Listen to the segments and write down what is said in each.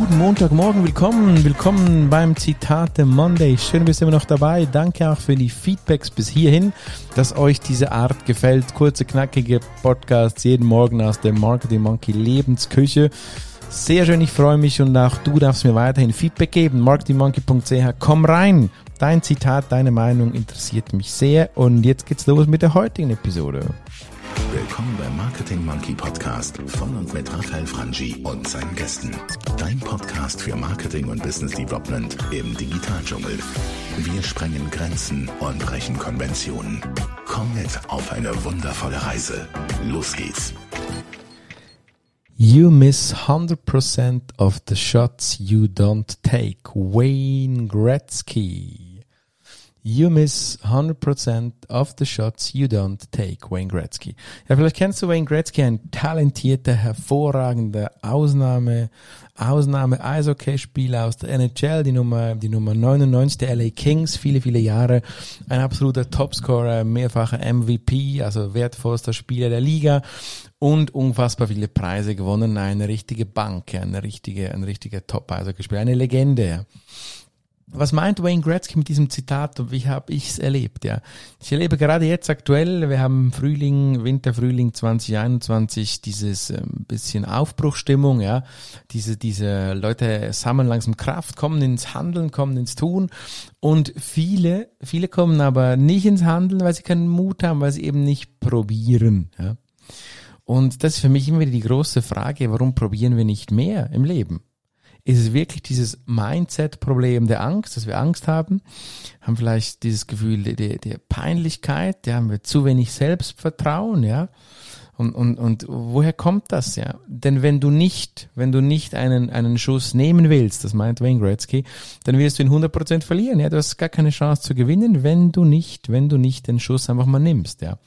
guten Montagmorgen, willkommen, willkommen beim Zitate Monday. Schön, bist du immer noch dabei. Danke auch für die Feedbacks bis hierhin, dass euch diese Art gefällt. Kurze, knackige Podcasts jeden Morgen aus der Marketing Monkey Lebensküche. Sehr schön, ich freue mich und auch du darfst mir weiterhin Feedback geben. marketingmonkey.ch, komm rein. Dein Zitat, deine Meinung interessiert mich sehr. Und jetzt geht's los mit der heutigen Episode. Willkommen beim Marketing Monkey Podcast von und mit Raphael Frangi und seinen Gästen. Dein Podcast für Marketing und Business Development im Digitaldschungel. Wir sprengen Grenzen und brechen Konventionen. Komm mit auf eine wundervolle Reise. Los geht's. You miss 100% of the shots you don't take. Wayne Gretzky. You miss 100% of the shots you don't take, Wayne Gretzky. Ja, vielleicht kennst du Wayne Gretzky, ein talentierter, hervorragender Ausnahme, Ausnahme Eishockeyspieler aus der NHL, die Nummer, die Nummer 99 der LA Kings, viele, viele Jahre, ein absoluter Topscorer, mehrfacher MVP, also wertvollster Spieler der Liga. Und unfassbar viele Preise gewonnen, eine richtige Bank, eine richtige, ein richtiger Top-Eishockeyspieler, eine Legende, was meint Wayne Gretzky mit diesem Zitat und wie habe ich es erlebt? Ja, ich erlebe gerade jetzt aktuell, wir haben Frühling, Winter, Frühling 2021 dieses ähm, bisschen Aufbruchstimmung, ja, diese diese Leute sammeln langsam Kraft, kommen ins Handeln, kommen ins Tun und viele viele kommen aber nicht ins Handeln, weil sie keinen Mut haben, weil sie eben nicht probieren, ja. Und das ist für mich immer wieder die große Frage, warum probieren wir nicht mehr im Leben? Ist es wirklich dieses Mindset-Problem der Angst, dass wir Angst haben, haben vielleicht dieses Gefühl der, der, der Peinlichkeit, ja, haben wir zu wenig Selbstvertrauen, ja. Und, und, und woher kommt das, ja? Denn wenn du nicht, wenn du nicht einen, einen Schuss nehmen willst, das meint Wayne Gretzky, dann wirst du ihn 100% verlieren, ja. Du hast gar keine Chance zu gewinnen, wenn du nicht, wenn du nicht den Schuss einfach mal nimmst, ja.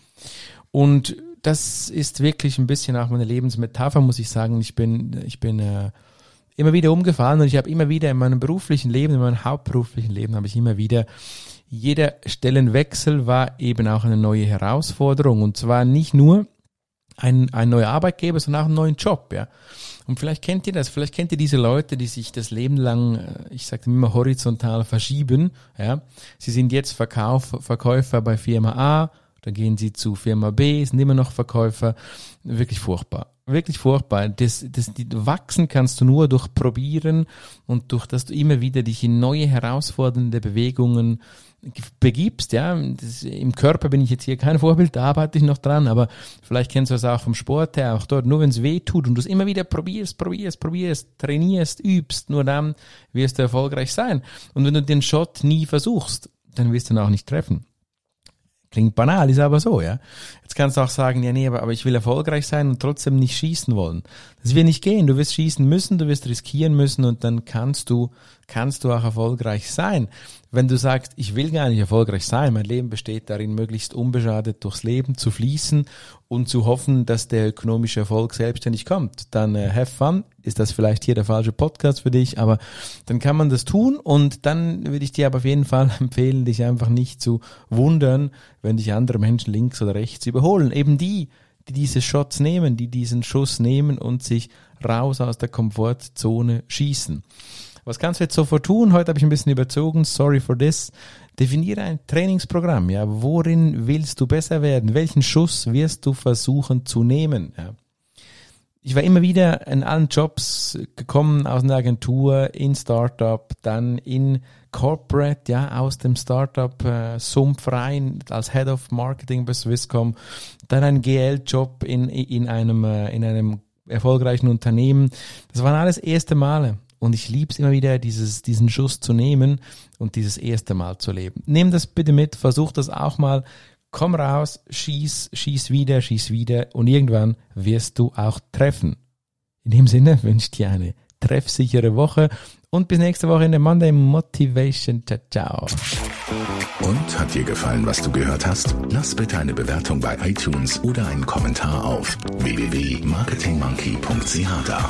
Und das ist wirklich ein bisschen auch meine Lebensmetapher, muss ich sagen. Ich bin, ich bin, äh, immer wieder umgefahren und ich habe immer wieder in meinem beruflichen Leben, in meinem hauptberuflichen Leben habe ich immer wieder jeder Stellenwechsel war eben auch eine neue Herausforderung und zwar nicht nur ein, ein neuer Arbeitgeber, sondern auch einen neuen Job, ja. Und vielleicht kennt ihr das, vielleicht kennt ihr diese Leute, die sich das Leben lang, äh, ich sage immer horizontal verschieben, ja. Sie sind jetzt Verkauf, Verkäufer bei Firma A, dann gehen sie zu Firma B, sind immer noch Verkäufer, wirklich furchtbar wirklich furchtbar. Das, das, die, wachsen kannst du nur durch Probieren und durch, dass du immer wieder dich in neue herausfordernde Bewegungen begibst, ja. Das, Im Körper bin ich jetzt hier kein Vorbild, da arbeite ich noch dran, aber vielleicht kennst du das auch vom Sport her, auch dort, nur wenn es weh tut und du es immer wieder probierst, probierst, probierst, trainierst, übst, nur dann wirst du erfolgreich sein. Und wenn du den Shot nie versuchst, dann wirst du ihn auch nicht treffen. Klingt banal, ist aber so, ja. Jetzt kannst du auch sagen, ja, nee, aber, aber ich will erfolgreich sein und trotzdem nicht schießen wollen. Das wird nicht gehen. Du wirst schießen müssen, du wirst riskieren müssen und dann kannst du, kannst du auch erfolgreich sein. Wenn du sagst, ich will gar nicht erfolgreich sein, mein Leben besteht darin, möglichst unbeschadet durchs Leben zu fließen und zu hoffen, dass der ökonomische Erfolg selbstständig kommt, dann äh, have fun. Ist das vielleicht hier der falsche Podcast für dich, aber dann kann man das tun und dann würde ich dir aber auf jeden Fall empfehlen, dich einfach nicht zu wundern, wenn dich andere Menschen links oder rechts überholen. Eben die, die diese Shots nehmen, die diesen Schuss nehmen und sich raus aus der Komfortzone schießen. Was kannst du jetzt sofort tun? Heute habe ich ein bisschen überzogen. Sorry for this. Definiere ein Trainingsprogramm. Ja, worin willst du besser werden? Welchen Schuss wirst du versuchen zu nehmen? Ja. Ich war immer wieder in allen Jobs gekommen aus einer Agentur, in Startup, dann in Corporate, ja, aus dem Startup äh, rein als Head of Marketing bei Swisscom, dann ein GL-Job in, in einem, äh, in einem erfolgreichen Unternehmen. Das waren alles erste Male. Und ich liebe es immer wieder, dieses, diesen Schuss zu nehmen und dieses erste Mal zu leben. Nimm das bitte mit, versuch das auch mal. Komm raus, schieß, schieß wieder, schieß wieder und irgendwann wirst du auch treffen. In dem Sinne wünsche ich dir eine treffsichere Woche und bis nächste Woche in der Monday Motivation. Ciao, ciao. Und hat dir gefallen, was du gehört hast? Lass bitte eine Bewertung bei iTunes oder einen Kommentar auf www.marketingmonkey.ch da.